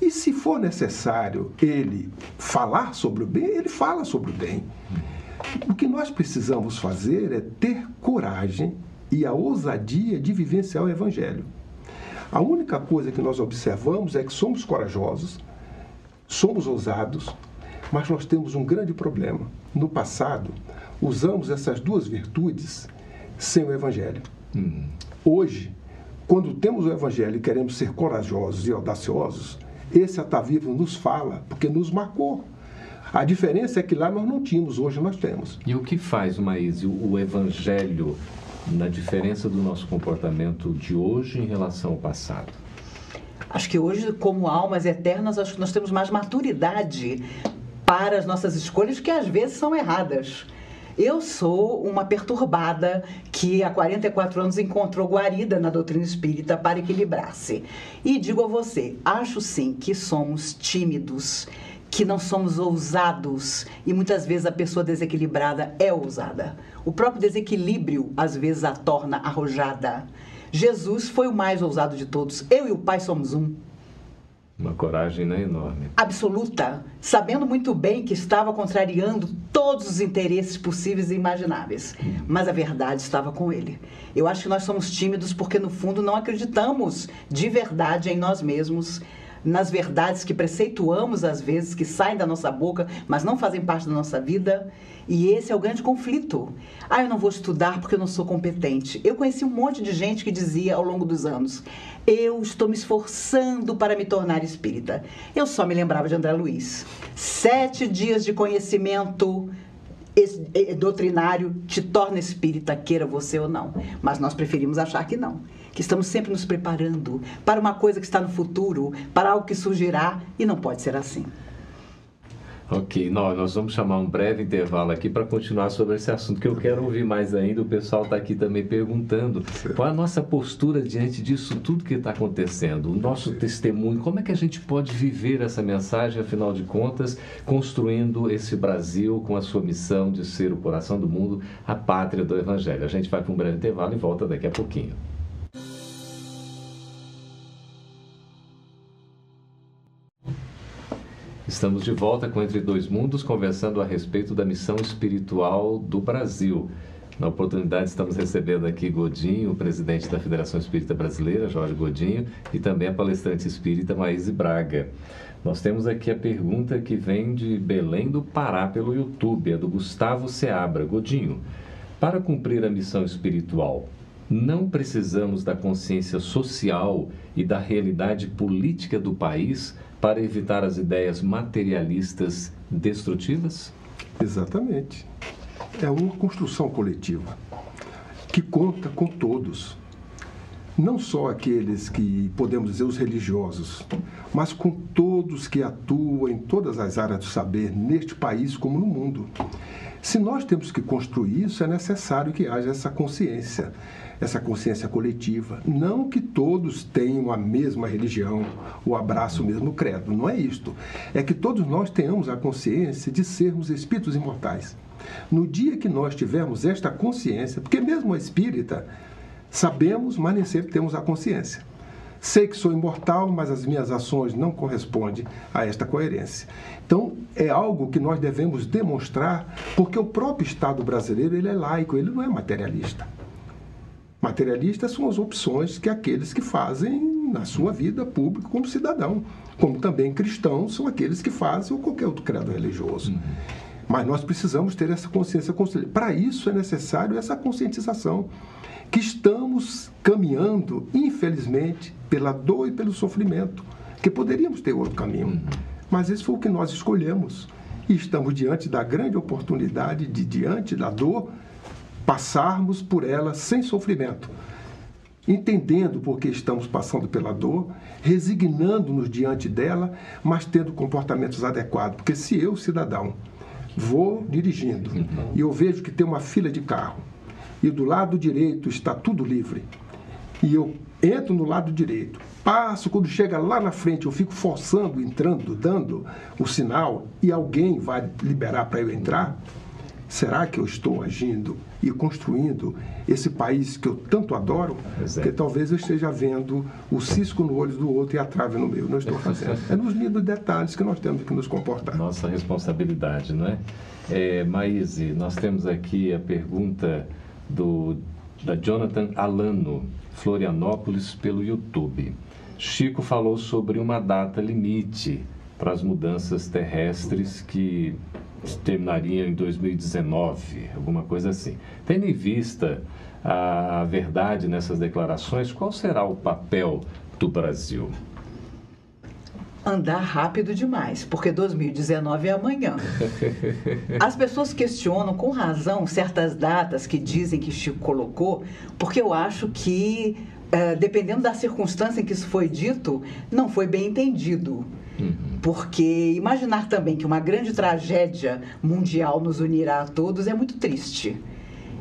E se for necessário ele falar sobre o bem, ele fala sobre o bem. Uhum. O que nós precisamos fazer é ter coragem e a ousadia de vivenciar o Evangelho. A única coisa que nós observamos é que somos corajosos, somos ousados, mas nós temos um grande problema. No passado, usamos essas duas virtudes sem o Evangelho. Hum. Hoje, quando temos o Evangelho e queremos ser corajosos e audaciosos, esse atavismo nos fala, porque nos marcou. A diferença é que lá nós não tínhamos, hoje nós temos. E o que faz, Maísio, o evangelho na diferença do nosso comportamento de hoje em relação ao passado? Acho que hoje, como almas eternas, acho que nós temos mais maturidade para as nossas escolhas, que às vezes são erradas. Eu sou uma perturbada que há 44 anos encontrou guarida na doutrina espírita para equilibrar-se. E digo a você, acho sim que somos tímidos, que não somos ousados e muitas vezes a pessoa desequilibrada é ousada. O próprio desequilíbrio às vezes a torna arrojada. Jesus foi o mais ousado de todos. Eu e o Pai somos um. Uma coragem né, enorme. Absoluta, sabendo muito bem que estava contrariando todos os interesses possíveis e imagináveis. Hum. Mas a verdade estava com ele. Eu acho que nós somos tímidos porque, no fundo, não acreditamos de verdade em nós mesmos nas verdades que preceituamos às vezes, que saem da nossa boca, mas não fazem parte da nossa vida. E esse é o grande conflito. Ah, eu não vou estudar porque eu não sou competente. Eu conheci um monte de gente que dizia ao longo dos anos: eu estou me esforçando para me tornar espírita. Eu só me lembrava de André Luiz. Sete dias de conhecimento doutrinário te torna espírita, queira você ou não. Mas nós preferimos achar que não que estamos sempre nos preparando para uma coisa que está no futuro, para algo que surgirá e não pode ser assim. Ok, nós, nós vamos chamar um breve intervalo aqui para continuar sobre esse assunto, que eu quero ouvir mais ainda. O pessoal está aqui também perguntando qual a nossa postura diante disso tudo que está acontecendo, o nosso testemunho, como é que a gente pode viver essa mensagem, afinal de contas, construindo esse Brasil com a sua missão de ser o coração do mundo, a pátria do Evangelho. A gente vai para um breve intervalo e volta daqui a pouquinho. Estamos de volta com Entre Dois Mundos, conversando a respeito da missão espiritual do Brasil. Na oportunidade, estamos recebendo aqui Godinho, o presidente da Federação Espírita Brasileira, Jorge Godinho, e também a palestrante espírita Maíse Braga. Nós temos aqui a pergunta que vem de Belém do Pará pelo YouTube, é do Gustavo Seabra. Godinho, para cumprir a missão espiritual, não precisamos da consciência social e da realidade política do país para evitar as ideias materialistas destrutivas? Exatamente. É uma construção coletiva que conta com todos. Não só aqueles que podemos dizer os religiosos, mas com todos que atuam em todas as áreas do saber, neste país como no mundo. Se nós temos que construir isso, é necessário que haja essa consciência essa consciência coletiva. Não que todos tenham a mesma religião, o abraço o mesmo credo. Não é isto. É que todos nós tenhamos a consciência de sermos espíritos imortais. No dia que nós tivermos esta consciência, porque mesmo a espírita, sabemos, mas nem sempre temos a consciência. Sei que sou imortal, mas as minhas ações não correspondem a esta coerência. Então, é algo que nós devemos demonstrar, porque o próprio Estado brasileiro ele é laico, ele não é materialista. Materialistas são as opções que aqueles que fazem na sua vida pública como cidadão, como também cristãos são aqueles que fazem ou qualquer outro credo religioso. Uhum. Mas nós precisamos ter essa consciência. Para isso é necessário essa conscientização que estamos caminhando, infelizmente, pela dor e pelo sofrimento, que poderíamos ter outro caminho. Uhum. Mas esse foi o que nós escolhemos. E estamos diante da grande oportunidade de, diante da dor, passarmos por ela sem sofrimento, entendendo por que estamos passando pela dor, resignando-nos diante dela, mas tendo comportamentos adequados. Porque se eu, cidadão, vou dirigindo e eu vejo que tem uma fila de carro e do lado direito está tudo livre e eu entro no lado direito, passo, quando chega lá na frente eu fico forçando, entrando, dando o sinal e alguém vai liberar para eu entrar, será que eu estou agindo e construindo esse país que eu tanto adoro, é. que talvez eu esteja vendo o cisco no olho do outro e a trave no meu. Não estou fazendo. É nos mínimos detalhes que nós temos que nos comportar. Nossa responsabilidade, não é? é Maíse, nós temos aqui a pergunta do, da Jonathan Alano, Florianópolis, pelo YouTube. Chico falou sobre uma data limite para as mudanças terrestres que terminaria em 2019, alguma coisa assim. Tendo em vista a verdade nessas declarações, qual será o papel do Brasil? andar rápido demais, porque 2019 é amanhã. As pessoas questionam com razão certas datas que dizem que Chico colocou, porque eu acho que, uh, dependendo da circunstância em que isso foi dito, não foi bem entendido. Uhum. Porque imaginar também que uma grande tragédia mundial nos unirá a todos é muito triste.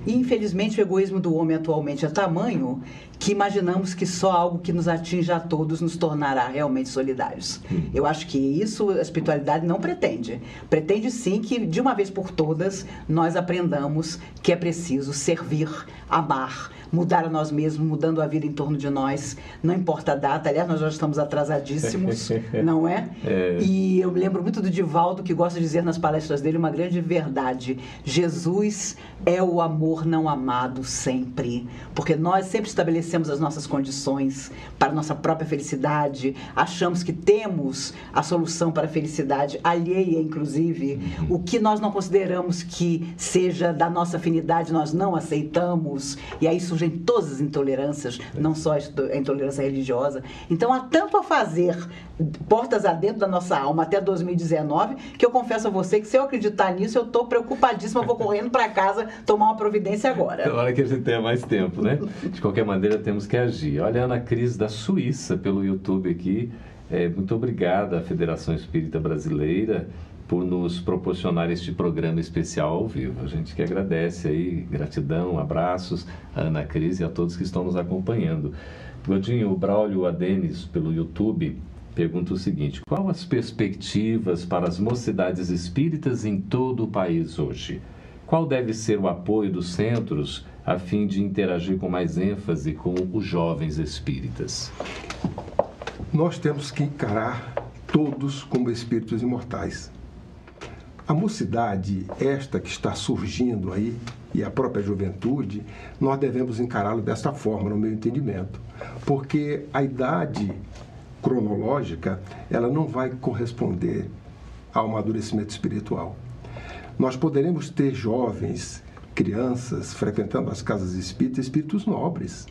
E infelizmente o egoísmo do homem atualmente é tamanho que imaginamos que só algo que nos atinja a todos nos tornará realmente solidários. Hum. Eu acho que isso a espiritualidade não pretende. Pretende sim que de uma vez por todas nós aprendamos que é preciso servir, amar, mudar a nós mesmos, mudando a vida em torno de nós, não importa a data. Aliás, nós já estamos atrasadíssimos, não é? é? E eu me lembro muito do Divaldo, que gosta de dizer nas palestras dele uma grande verdade: Jesus é o amor não amado sempre. Porque nós sempre estabelecemos as nossas condições para nossa própria felicidade, achamos que temos a solução para a felicidade alheia, inclusive. Uhum. O que nós não consideramos que seja da nossa afinidade, nós não aceitamos. E aí surgem todas as intolerâncias, não só a intolerância religiosa. Então há tanto a fazer portas adentro da nossa alma até 2019 que eu confesso a você que se eu acreditar nisso, eu estou preocupadíssima, vou correndo para casa tomar uma providência agora. Tomara que a gente tenha mais tempo, né? De qualquer maneira, temos que agir. Olha a Ana Cris da Suíça pelo YouTube aqui. É, muito obrigada à Federação Espírita Brasileira por nos proporcionar este programa especial ao vivo. A gente que agradece aí, gratidão, abraços a Ana Cris e a todos que estão nos acompanhando. Godinho, o Braulio Adenis, pelo YouTube, pergunta o seguinte: qual as perspectivas para as mocidades espíritas em todo o país hoje? Qual deve ser o apoio dos centros a fim de interagir com mais ênfase com os jovens espíritas? Nós temos que encarar todos como espíritos imortais. A mocidade, esta que está surgindo aí, e a própria juventude, nós devemos encará-lo desta forma, no meu entendimento. Porque a idade cronológica, ela não vai corresponder ao amadurecimento espiritual. Nós poderemos ter jovens, crianças, frequentando as casas espíritas, espíritos nobres,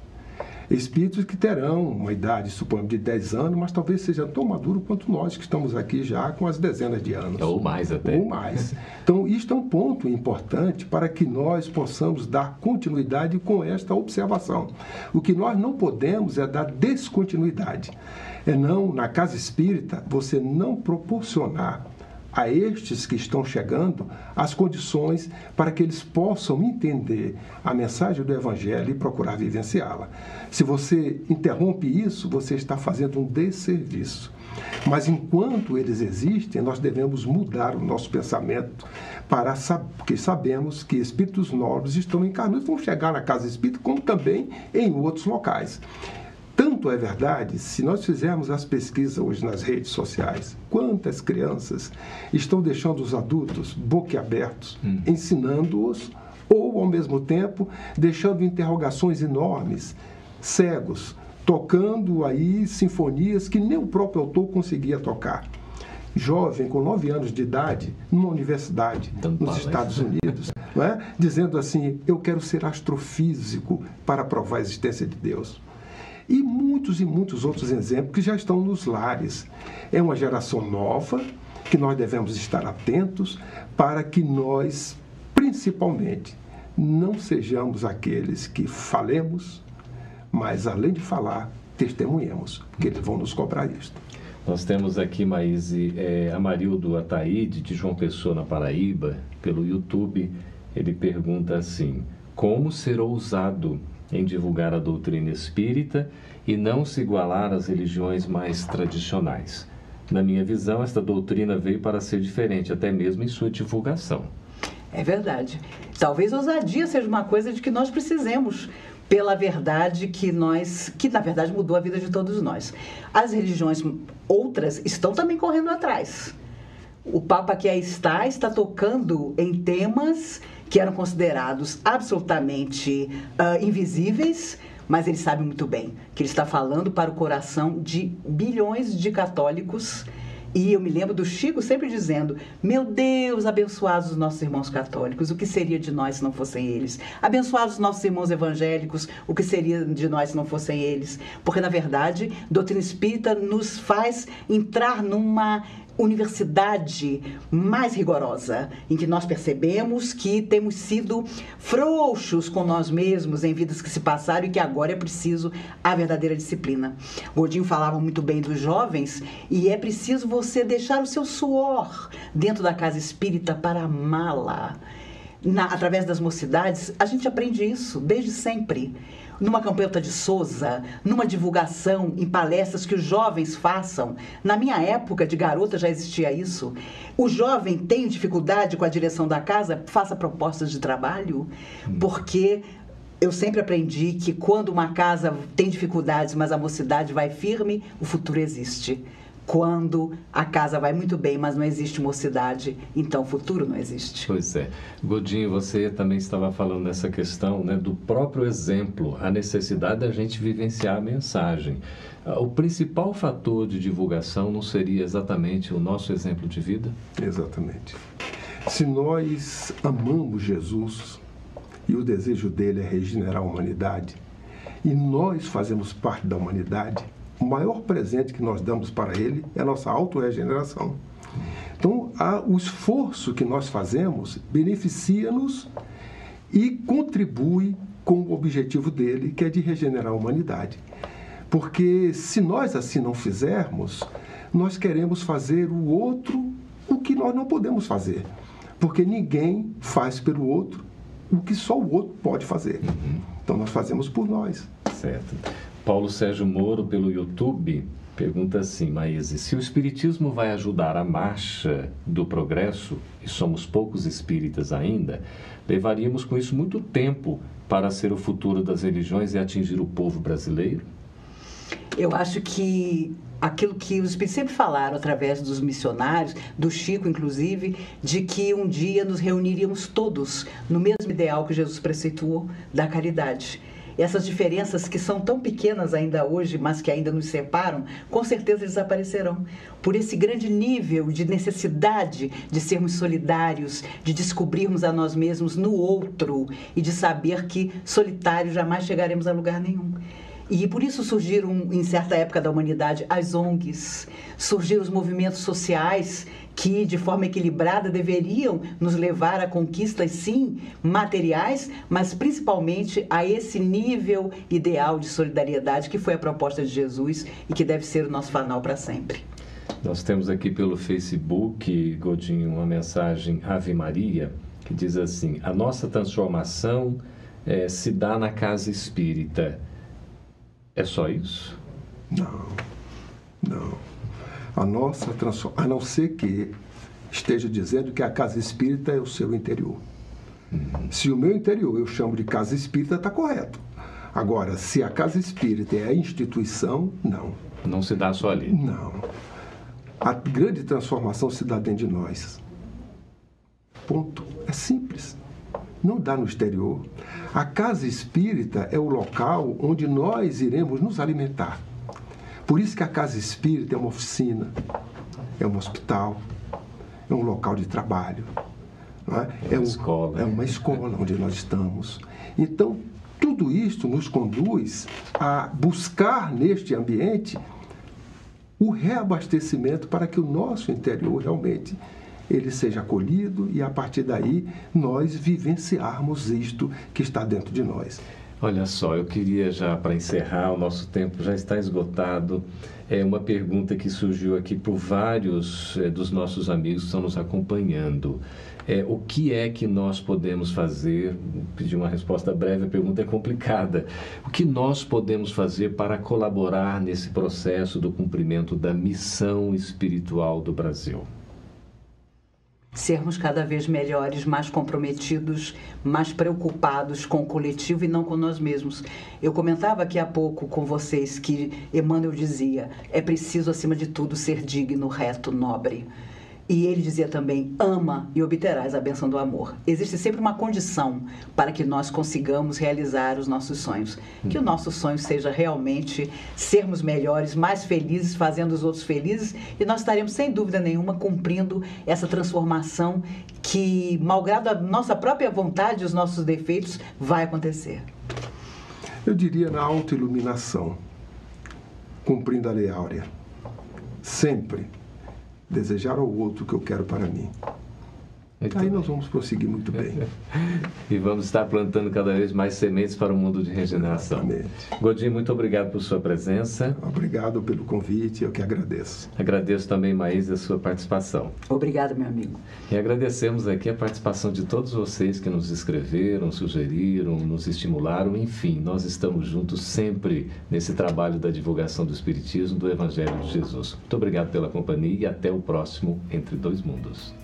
espíritos que terão uma idade, suponho, de 10 anos, mas talvez seja tão maduro quanto nós que estamos aqui já com as dezenas de anos. Ou mais até. Ou mais. Então, isto é um ponto importante para que nós possamos dar continuidade com esta observação. O que nós não podemos é dar descontinuidade. É não, na casa espírita, você não proporcionar a estes que estão chegando as condições para que eles possam entender a mensagem do Evangelho e procurar vivenciá-la. Se você interrompe isso, você está fazendo um desserviço. Mas enquanto eles existem, nós devemos mudar o nosso pensamento para porque sabemos que espíritos nobres estão encarnados, vão chegar na casa espírita, como também em outros locais. Tanto é verdade, se nós fizermos as pesquisas hoje nas redes sociais, quantas crianças estão deixando os adultos boquiabertos, hum. ensinando-os, ou ao mesmo tempo deixando interrogações enormes, cegos, tocando aí sinfonias que nem o próprio autor conseguia tocar. Jovem com 9 anos de idade, numa universidade nos Estados Unidos, é? dizendo assim: Eu quero ser astrofísico para provar a existência de Deus. E muitos e muitos outros exemplos que já estão nos lares. É uma geração nova que nós devemos estar atentos para que nós, principalmente, não sejamos aqueles que falemos, mas além de falar, testemunhemos, porque eles vão nos cobrar isto. Nós temos aqui, Maíse, é, Amarildo Ataíde, de João Pessoa, na Paraíba, pelo YouTube. Ele pergunta assim: Como ser ousado em divulgar a doutrina espírita e não se igualar às religiões mais tradicionais. Na minha visão, esta doutrina veio para ser diferente, até mesmo em sua divulgação. É verdade. Talvez ousadia seja uma coisa de que nós precisemos pela verdade que nós, que na verdade mudou a vida de todos nós. As religiões outras estão também correndo atrás. O Papa que aí está está tocando em temas que eram considerados absolutamente uh, invisíveis, mas ele sabe muito bem que ele está falando para o coração de bilhões de católicos E eu me lembro do Chico sempre dizendo: Meu Deus, abençoados os nossos irmãos católicos, o que seria de nós se não fossem eles? Abençoados os nossos irmãos evangélicos, o que seria de nós se não fossem eles? Porque, na verdade, doutrina espírita nos faz entrar numa universidade mais rigorosa, em que nós percebemos que temos sido frouxos com nós mesmos em vidas que se passaram e que agora é preciso a verdadeira disciplina. Godinho falava muito bem dos jovens e é preciso você deixar o seu suor dentro da casa espírita para amá-la. através das mocidades, a gente aprende isso desde sempre numa campanha de Souza, numa divulgação em palestras que os jovens façam. Na minha época de garota já existia isso. O jovem tem dificuldade com a direção da casa, faça propostas de trabalho, porque eu sempre aprendi que quando uma casa tem dificuldades, mas a mocidade vai firme, o futuro existe quando a casa vai muito bem, mas não existe mocidade, então o futuro não existe. Pois é. Godinho, você também estava falando nessa questão né, do próprio exemplo, a necessidade da gente vivenciar a mensagem. Ah, o principal fator de divulgação não seria exatamente o nosso exemplo de vida? Exatamente. Se nós amamos Jesus e o desejo dele é regenerar a humanidade, e nós fazemos parte da humanidade, o maior presente que nós damos para ele é a nossa autorregeneração. Então, a, o esforço que nós fazemos beneficia-nos e contribui com o objetivo dele, que é de regenerar a humanidade. Porque se nós assim não fizermos, nós queremos fazer o outro o que nós não podemos fazer. Porque ninguém faz pelo outro o que só o outro pode fazer. Então nós fazemos por nós. Certo. Paulo Sérgio Moro, pelo YouTube, pergunta assim: Maíse, se o Espiritismo vai ajudar a marcha do progresso, e somos poucos espíritas ainda, levaríamos com isso muito tempo para ser o futuro das religiões e atingir o povo brasileiro? Eu acho que aquilo que os espíritos sempre falaram através dos missionários, do Chico inclusive, de que um dia nos reuniríamos todos no mesmo ideal que Jesus preceituou da caridade essas diferenças que são tão pequenas ainda hoje, mas que ainda nos separam, com certeza desaparecerão. Por esse grande nível de necessidade de sermos solidários, de descobrirmos a nós mesmos no outro e de saber que solitários jamais chegaremos a lugar nenhum. E por isso surgiram, em certa época da humanidade, as ONGs, surgiram os movimentos sociais que, de forma equilibrada, deveriam nos levar a conquistas, sim, materiais, mas principalmente a esse nível ideal de solidariedade que foi a proposta de Jesus e que deve ser o nosso fanal para sempre. Nós temos aqui pelo Facebook, Godinho, uma mensagem Ave Maria, que diz assim: A nossa transformação é, se dá na casa espírita é só isso? Não, não. A nossa transformação, a não ser que esteja dizendo que a casa espírita é o seu interior. Uhum. Se o meu interior eu chamo de casa espírita, está correto. Agora, se a casa espírita é a instituição, não. Não se dá só ali. Não. A grande transformação se dá dentro de nós. Ponto. É simples não dá no exterior. A casa espírita é o local onde nós iremos nos alimentar. Por isso que a casa espírita é uma oficina, é um hospital, é um local de trabalho, é? É, um, escola, é uma escola onde nós estamos. Então, tudo isso nos conduz a buscar neste ambiente o reabastecimento para que o nosso interior realmente ele seja acolhido e a partir daí nós vivenciarmos isto que está dentro de nós. Olha só, eu queria já para encerrar, o nosso tempo já está esgotado. É uma pergunta que surgiu aqui por vários é, dos nossos amigos que estão nos acompanhando. É, o que é que nós podemos fazer? Pedir uma resposta breve, a pergunta é complicada. O que nós podemos fazer para colaborar nesse processo do cumprimento da missão espiritual do Brasil? Sermos cada vez melhores, mais comprometidos, mais preocupados com o coletivo e não com nós mesmos. Eu comentava aqui há pouco com vocês que Emmanuel dizia: é preciso, acima de tudo, ser digno, reto, nobre. E ele dizia também: ama e obterás a benção do amor. Existe sempre uma condição para que nós consigamos realizar os nossos sonhos. Que o nosso sonho seja realmente sermos melhores, mais felizes, fazendo os outros felizes, e nós estaremos, sem dúvida nenhuma, cumprindo essa transformação que, malgrado a nossa própria vontade e os nossos defeitos, vai acontecer. Eu diria na autoiluminação, cumprindo a lei áurea. Sempre desejar ao outro o que eu quero para mim. Aí nós vamos prosseguir muito bem. e vamos estar plantando cada vez mais sementes para o mundo de regeneração. Exatamente. Godinho, muito obrigado por sua presença. Obrigado pelo convite, eu que agradeço. Agradeço também, Maís, a sua participação. Obrigado, meu amigo. E agradecemos aqui a participação de todos vocês que nos escreveram, sugeriram, nos estimularam, enfim, nós estamos juntos sempre nesse trabalho da divulgação do Espiritismo, do Evangelho de Jesus. Muito obrigado pela companhia e até o próximo Entre Dois Mundos.